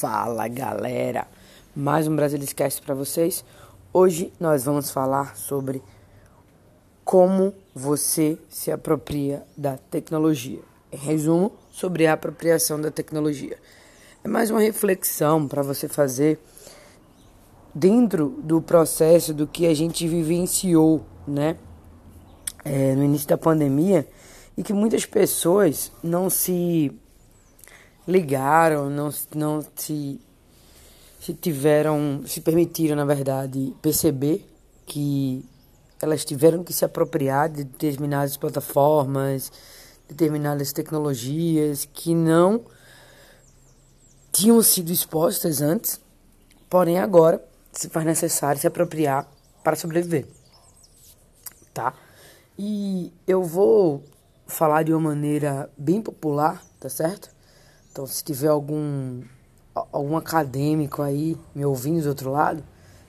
Fala galera, mais um Brasil Esquece para vocês. Hoje nós vamos falar sobre como você se apropria da tecnologia. Em resumo, sobre a apropriação da tecnologia. É mais uma reflexão para você fazer dentro do processo do que a gente vivenciou, né? É, no início da pandemia e que muitas pessoas não se ligaram, não, não se, se tiveram, se permitiram, na verdade, perceber que elas tiveram que se apropriar de determinadas plataformas, determinadas tecnologias que não tinham sido expostas antes, porém agora se faz necessário se apropriar para sobreviver, tá? E eu vou falar de uma maneira bem popular, tá certo? Então, se tiver algum algum acadêmico aí me ouvindo do outro lado,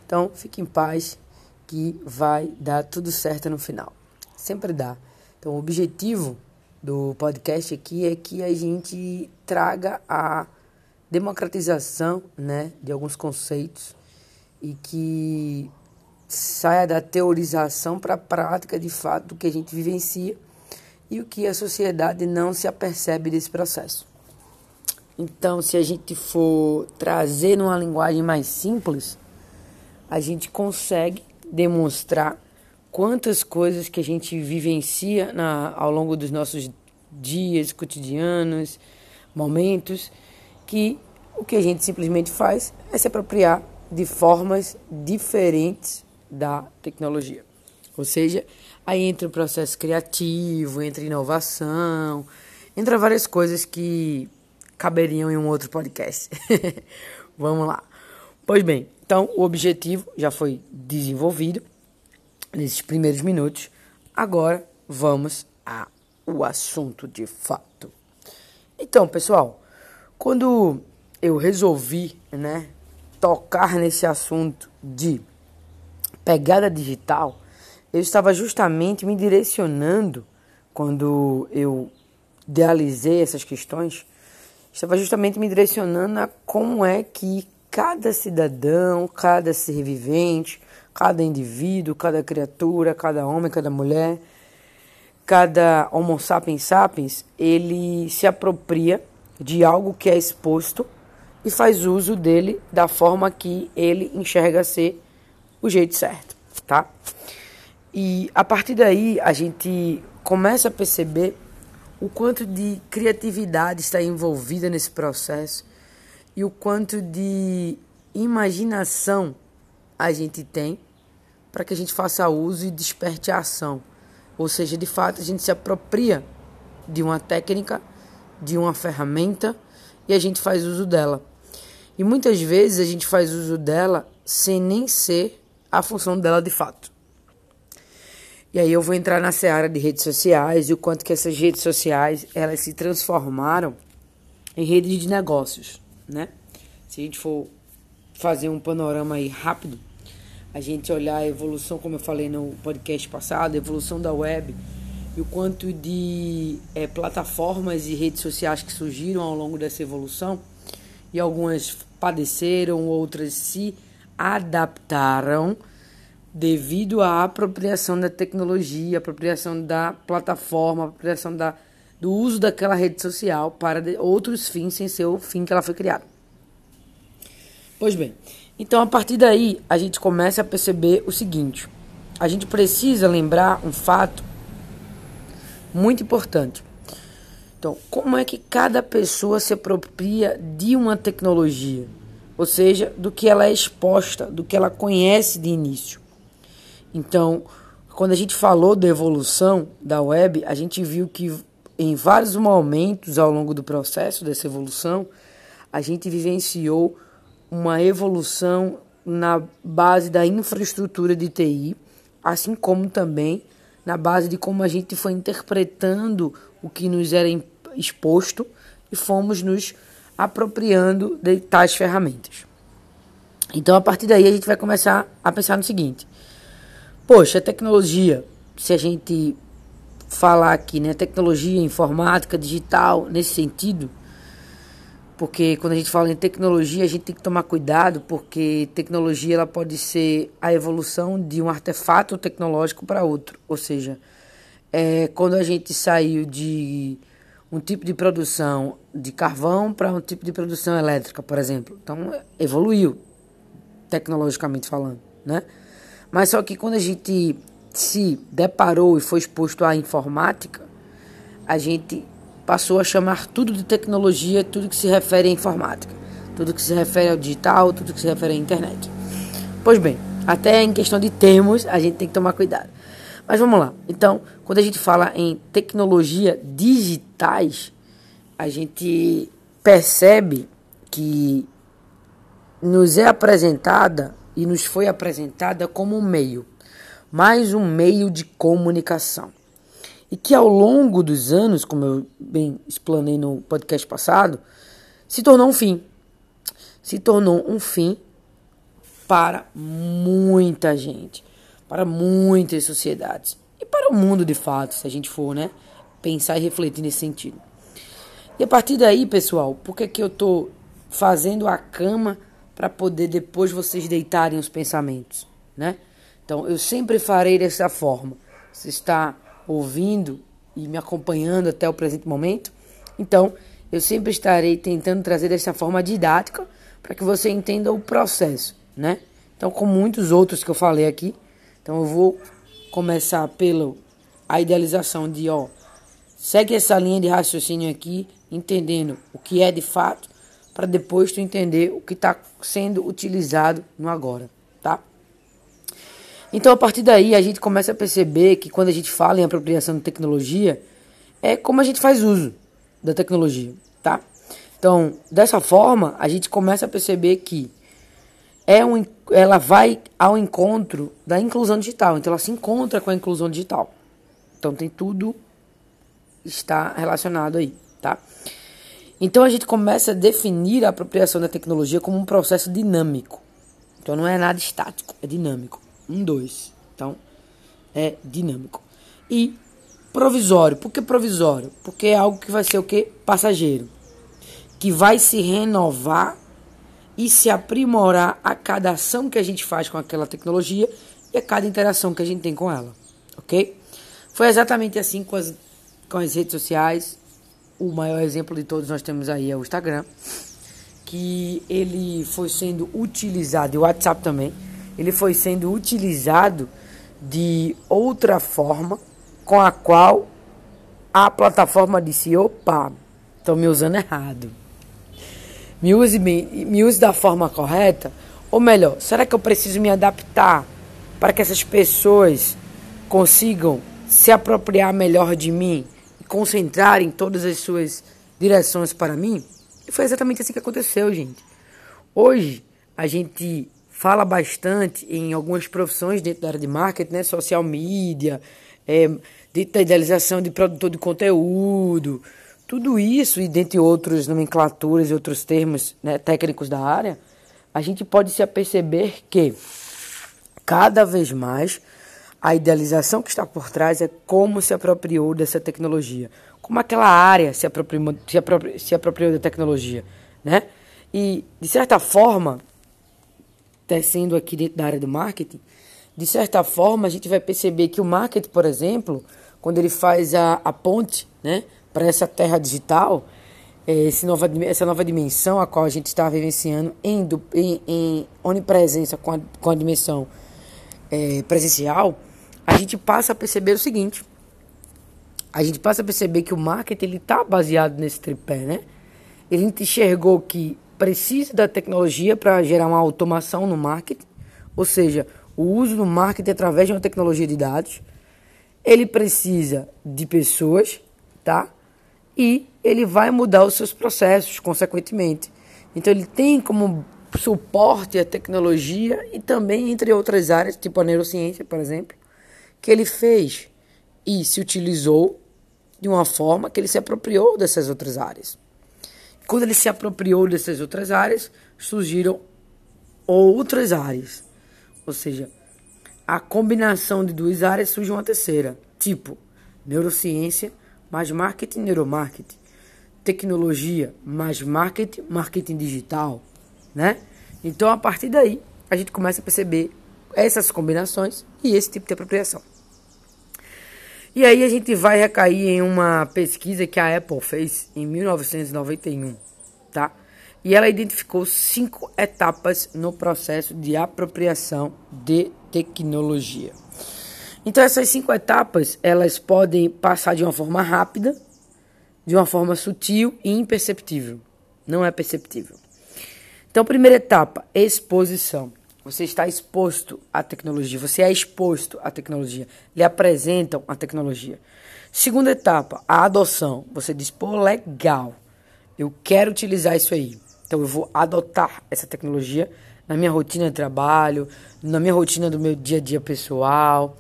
então fique em paz que vai dar tudo certo no final. Sempre dá. Então, o objetivo do podcast aqui é que a gente traga a democratização, né, de alguns conceitos e que saia da teorização para a prática de fato do que a gente vivencia e o que a sociedade não se apercebe desse processo. Então, se a gente for trazer numa linguagem mais simples, a gente consegue demonstrar quantas coisas que a gente vivencia na, ao longo dos nossos dias cotidianos, momentos, que o que a gente simplesmente faz é se apropriar de formas diferentes da tecnologia. Ou seja, aí entra o processo criativo, entra inovação, entra várias coisas que caberiam em um outro podcast. Vamos lá. Pois bem, então o objetivo já foi desenvolvido nesses primeiros minutos. Agora vamos ao assunto de fato. Então, pessoal, quando eu resolvi, né, tocar nesse assunto de pegada digital, eu estava justamente me direcionando quando eu idealizei essas questões estava justamente me direcionando a como é que cada cidadão, cada ser vivente, cada indivíduo, cada criatura, cada homem, cada mulher, cada Homo sapiens sapiens, ele se apropria de algo que é exposto e faz uso dele da forma que ele enxerga ser o jeito certo, tá? E a partir daí a gente começa a perceber o quanto de criatividade está envolvida nesse processo e o quanto de imaginação a gente tem para que a gente faça uso e desperte a ação. Ou seja, de fato, a gente se apropria de uma técnica, de uma ferramenta e a gente faz uso dela. E muitas vezes a gente faz uso dela sem nem ser a função dela de fato. E aí eu vou entrar na seara de redes sociais e o quanto que essas redes sociais elas se transformaram em redes de negócios, né? Se a gente for fazer um panorama aí rápido, a gente olhar a evolução, como eu falei no podcast passado, a evolução da web e o quanto de é, plataformas e redes sociais que surgiram ao longo dessa evolução e algumas padeceram, outras se adaptaram devido à apropriação da tecnologia, apropriação da plataforma, apropriação da, do uso daquela rede social para outros fins sem ser o fim que ela foi criada. Pois bem, então a partir daí a gente começa a perceber o seguinte: a gente precisa lembrar um fato muito importante. Então, como é que cada pessoa se apropria de uma tecnologia? Ou seja, do que ela é exposta, do que ela conhece de início. Então, quando a gente falou da evolução da web, a gente viu que em vários momentos ao longo do processo dessa evolução, a gente vivenciou uma evolução na base da infraestrutura de TI, assim como também na base de como a gente foi interpretando o que nos era exposto e fomos nos apropriando de tais ferramentas. Então, a partir daí, a gente vai começar a pensar no seguinte: Poxa, a tecnologia, se a gente falar aqui, né, tecnologia, informática, digital, nesse sentido, porque quando a gente fala em tecnologia, a gente tem que tomar cuidado, porque tecnologia ela pode ser a evolução de um artefato tecnológico para outro. Ou seja, é, quando a gente saiu de um tipo de produção de carvão para um tipo de produção elétrica, por exemplo. Então, evoluiu, tecnologicamente falando, né? Mas só que quando a gente se deparou e foi exposto à informática, a gente passou a chamar tudo de tecnologia, tudo que se refere à informática, tudo que se refere ao digital, tudo que se refere à internet. Pois bem, até em questão de termos, a gente tem que tomar cuidado. Mas vamos lá. Então, quando a gente fala em tecnologia digitais, a gente percebe que nos é apresentada e nos foi apresentada como um meio, mais um meio de comunicação e que ao longo dos anos, como eu bem explanei no podcast passado, se tornou um fim. Se tornou um fim para muita gente, para muitas sociedades e para o mundo de fato, se a gente for, né, pensar e refletir nesse sentido. E a partir daí, pessoal, por que, que eu estou fazendo a cama para poder depois vocês deitarem os pensamentos, né? Então, eu sempre farei dessa forma. Você está ouvindo e me acompanhando até o presente momento. Então, eu sempre estarei tentando trazer dessa forma didática para que você entenda o processo, né? Então, com muitos outros que eu falei aqui, então eu vou começar pela a idealização de, ó, segue essa linha de raciocínio aqui, entendendo o que é de fato, para depois tu entender o que está sendo utilizado no agora, tá? Então, a partir daí, a gente começa a perceber que quando a gente fala em apropriação de tecnologia, é como a gente faz uso da tecnologia, tá? Então, dessa forma, a gente começa a perceber que é um, ela vai ao encontro da inclusão digital. Então, ela se encontra com a inclusão digital. Então, tem tudo está relacionado aí, tá? Então, a gente começa a definir a apropriação da tecnologia como um processo dinâmico. Então, não é nada estático, é dinâmico. Um, dois. Então, é dinâmico. E provisório. Por que provisório? Porque é algo que vai ser o que? Passageiro. Que vai se renovar e se aprimorar a cada ação que a gente faz com aquela tecnologia e a cada interação que a gente tem com ela. Ok? Foi exatamente assim com as, com as redes sociais. O maior exemplo de todos nós temos aí é o Instagram. Que ele foi sendo utilizado, e o WhatsApp também ele foi sendo utilizado de outra forma com a qual a plataforma disse: opa, estão me usando errado. Me use, me, me use da forma correta? Ou melhor, será que eu preciso me adaptar para que essas pessoas consigam se apropriar melhor de mim concentrarem todas as suas direções para mim? E foi exatamente assim que aconteceu, gente. Hoje, a gente fala bastante em algumas profissões dentro da área de marketing, né? Social media, é, dentro da idealização de produtor de conteúdo, tudo isso e dentre outros nomenclaturas e outros termos né, técnicos da área, a gente pode se aperceber que cada vez mais a idealização que está por trás é como se apropriou dessa tecnologia, como aquela área se apropriou, se apropriou, se apropriou da tecnologia, né? E de certa forma tecendo aqui dentro da área do marketing, de certa forma a gente vai perceber que o marketing, por exemplo, quando ele faz a, a ponte né, para essa terra digital, é, esse nova, essa nova dimensão a qual a gente está vivenciando em, em, em onipresença com a, com a dimensão é, presencial, a gente passa a perceber o seguinte. A gente passa a perceber que o marketing está baseado nesse tripé, né? Ele enxergou que precisa da tecnologia para gerar uma automação no marketing, ou seja, o uso do marketing através de uma tecnologia de dados. Ele precisa de pessoas, tá? E ele vai mudar os seus processos, consequentemente. Então ele tem como suporte a tecnologia e também entre outras áreas, tipo a neurociência, por exemplo, que ele fez e se utilizou de uma forma que ele se apropriou dessas outras áreas. Quando ele se apropriou dessas outras áreas, surgiram outras áreas. Ou seja, a combinação de duas áreas surge uma terceira, tipo neurociência mais marketing, neuromarketing. tecnologia mais marketing, marketing digital, né? Então a partir daí a gente começa a perceber essas combinações e esse tipo de apropriação. E aí a gente vai recair em uma pesquisa que a Apple fez em 1991, tá? E ela identificou cinco etapas no processo de apropriação de tecnologia. Então essas cinco etapas, elas podem passar de uma forma rápida, de uma forma sutil e imperceptível. Não é perceptível. Então, primeira etapa, exposição. Você está exposto à tecnologia, você é exposto à tecnologia, lhe apresentam a tecnologia. Segunda etapa, a adoção. Você diz, pô, legal, eu quero utilizar isso aí. Então eu vou adotar essa tecnologia na minha rotina de trabalho, na minha rotina do meu dia a dia pessoal.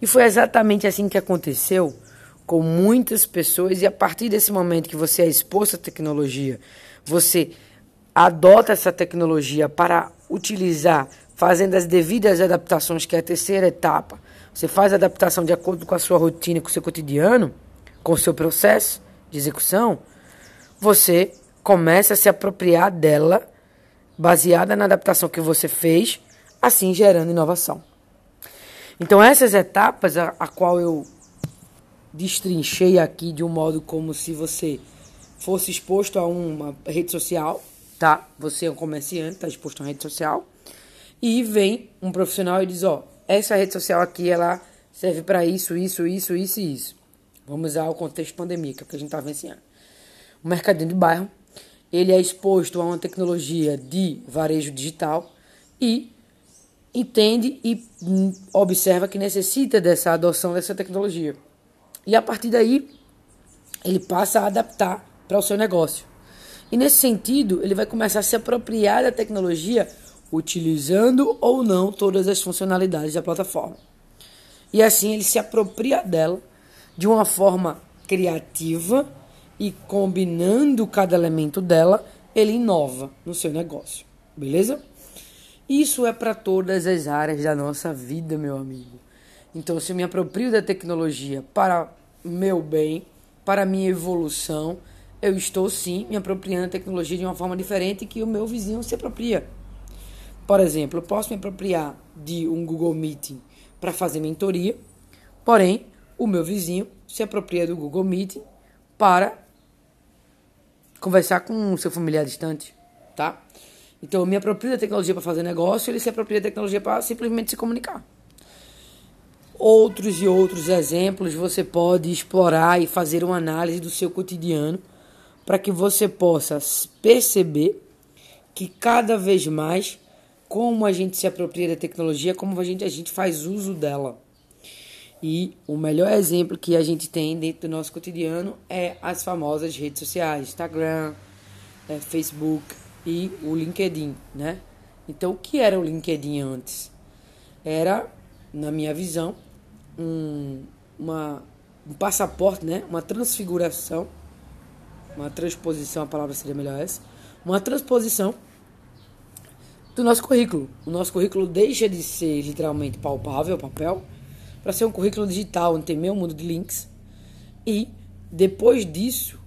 E foi exatamente assim que aconteceu com muitas pessoas, e a partir desse momento que você é exposto à tecnologia, você adota essa tecnologia para utilizar fazendo as devidas adaptações, que é a terceira etapa. Você faz a adaptação de acordo com a sua rotina, com o seu cotidiano, com o seu processo de execução, você começa a se apropriar dela, baseada na adaptação que você fez, assim gerando inovação. Então essas etapas, a, a qual eu destrinchei aqui de um modo como se você fosse exposto a uma rede social, tá? Você é um comerciante, está exposto a uma rede social e vem um profissional e diz, ó, essa rede social aqui, ela serve para isso, isso, isso, isso e isso. Vamos usar o contexto pandemia, que é o que a gente está vencendo. O mercadinho de bairro, ele é exposto a uma tecnologia de varejo digital e entende e observa que necessita dessa adoção dessa tecnologia. E a partir daí, ele passa a adaptar para o seu negócio. E nesse sentido, ele vai começar a se apropriar da tecnologia utilizando ou não todas as funcionalidades da plataforma. E assim ele se apropria dela de uma forma criativa e combinando cada elemento dela, ele inova no seu negócio. Beleza? Isso é para todas as áreas da nossa vida, meu amigo. Então, se eu me aproprio da tecnologia para meu bem, para minha evolução, eu estou sim me apropriando da tecnologia de uma forma diferente que o meu vizinho se apropria. Por exemplo, eu posso me apropriar de um Google Meeting para fazer mentoria, porém, o meu vizinho se apropria do Google Meeting para conversar com o seu familiar distante, tá? Então, eu me aproprio da tecnologia para fazer negócio, ele se apropria da tecnologia para simplesmente se comunicar. Outros e outros exemplos você pode explorar e fazer uma análise do seu cotidiano para que você possa perceber que cada vez mais como a gente se apropria da tecnologia, como a gente, a gente faz uso dela. E o melhor exemplo que a gente tem dentro do nosso cotidiano é as famosas redes sociais, Instagram, é, Facebook e o LinkedIn, né? Então, o que era o LinkedIn antes? Era, na minha visão, um, uma, um passaporte, né? Uma transfiguração, uma transposição, a palavra seria melhor essa, uma transposição do nosso currículo. O nosso currículo deixa de ser literalmente palpável, papel, para ser um currículo digital, onde tem meio mundo de links. E depois disso,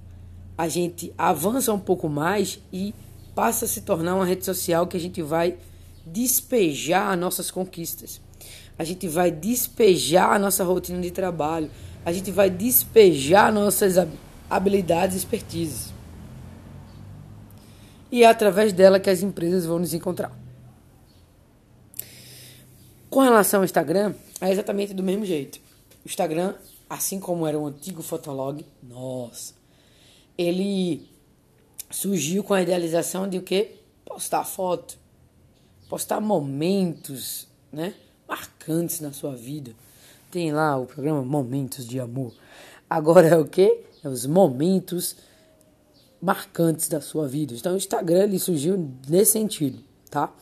a gente avança um pouco mais e passa a se tornar uma rede social que a gente vai despejar as nossas conquistas. A gente vai despejar a nossa rotina de trabalho. A gente vai despejar nossas habilidades e expertises e é através dela que as empresas vão nos encontrar. Com relação ao Instagram, é exatamente do mesmo jeito. O Instagram, assim como era o antigo Fotolog, nossa, ele surgiu com a idealização de o que? Postar foto, postar momentos, né? Marcantes na sua vida. Tem lá o programa Momentos de Amor. Agora é o que? É os momentos marcantes da sua vida. Então o Instagram ele surgiu nesse sentido, tá?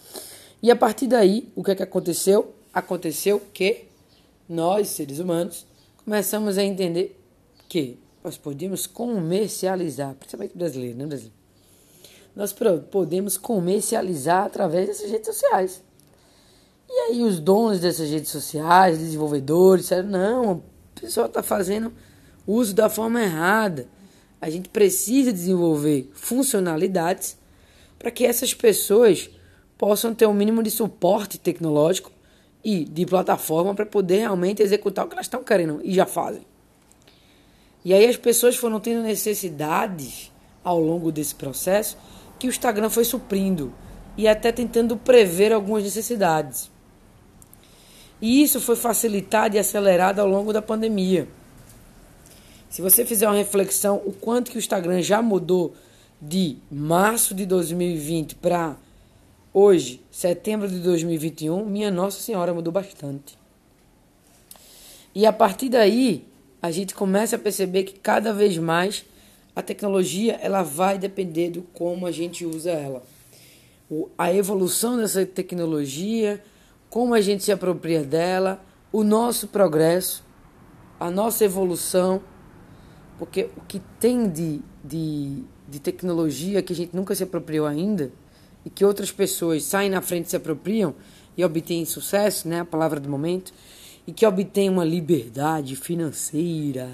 E a partir daí, o que é que aconteceu? Aconteceu que nós, seres humanos, começamos a entender que nós podemos comercializar, principalmente brasileiro, né, brasileiro? Nós podemos comercializar através dessas redes sociais. E aí os donos dessas redes sociais, desenvolvedores, disseram, não, o pessoal está fazendo uso da forma errada. A gente precisa desenvolver funcionalidades para que essas pessoas possam ter um mínimo de suporte tecnológico e de plataforma para poder realmente executar o que elas estão querendo e já fazem. E aí as pessoas foram tendo necessidades ao longo desse processo que o Instagram foi suprindo e até tentando prever algumas necessidades. E isso foi facilitado e acelerado ao longo da pandemia. Se você fizer uma reflexão, o quanto que o Instagram já mudou de março de 2020 para hoje, setembro de 2021, minha Nossa Senhora mudou bastante. E a partir daí, a gente começa a perceber que cada vez mais a tecnologia ela vai depender do como a gente usa ela. O, a evolução dessa tecnologia, como a gente se apropria dela, o nosso progresso, a nossa evolução, porque o que tem de, de, de tecnologia que a gente nunca se apropriou ainda e que outras pessoas saem na frente se apropriam e obtêm sucesso, né, a palavra do momento, e que obtêm uma liberdade financeira.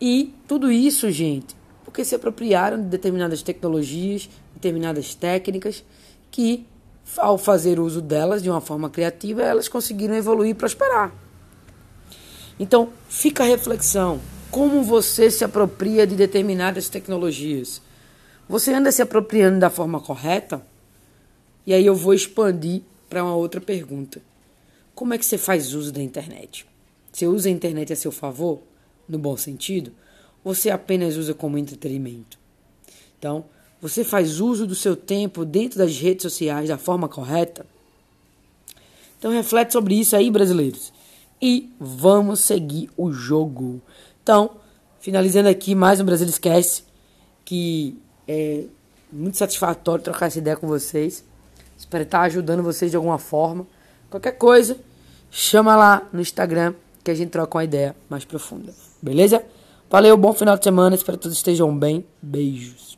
E tudo isso, gente, porque se apropriaram de determinadas tecnologias, determinadas técnicas, que, ao fazer uso delas de uma forma criativa, elas conseguiram evoluir e prosperar. Então, fica a reflexão: como você se apropria de determinadas tecnologias? Você anda se apropriando da forma correta? E aí eu vou expandir para uma outra pergunta. Como é que você faz uso da internet? Você usa a internet a seu favor, no bom sentido? você apenas usa como entretenimento? Então, você faz uso do seu tempo dentro das redes sociais da forma correta? Então, reflete sobre isso aí, brasileiros. E vamos seguir o jogo. Então, finalizando aqui mais um Brasil Esquece, que é muito satisfatório trocar essa ideia com vocês. Espero estar ajudando vocês de alguma forma. Qualquer coisa, chama lá no Instagram que a gente troca uma ideia mais profunda. Beleza? Valeu, bom final de semana. Espero que todos estejam bem. Beijos.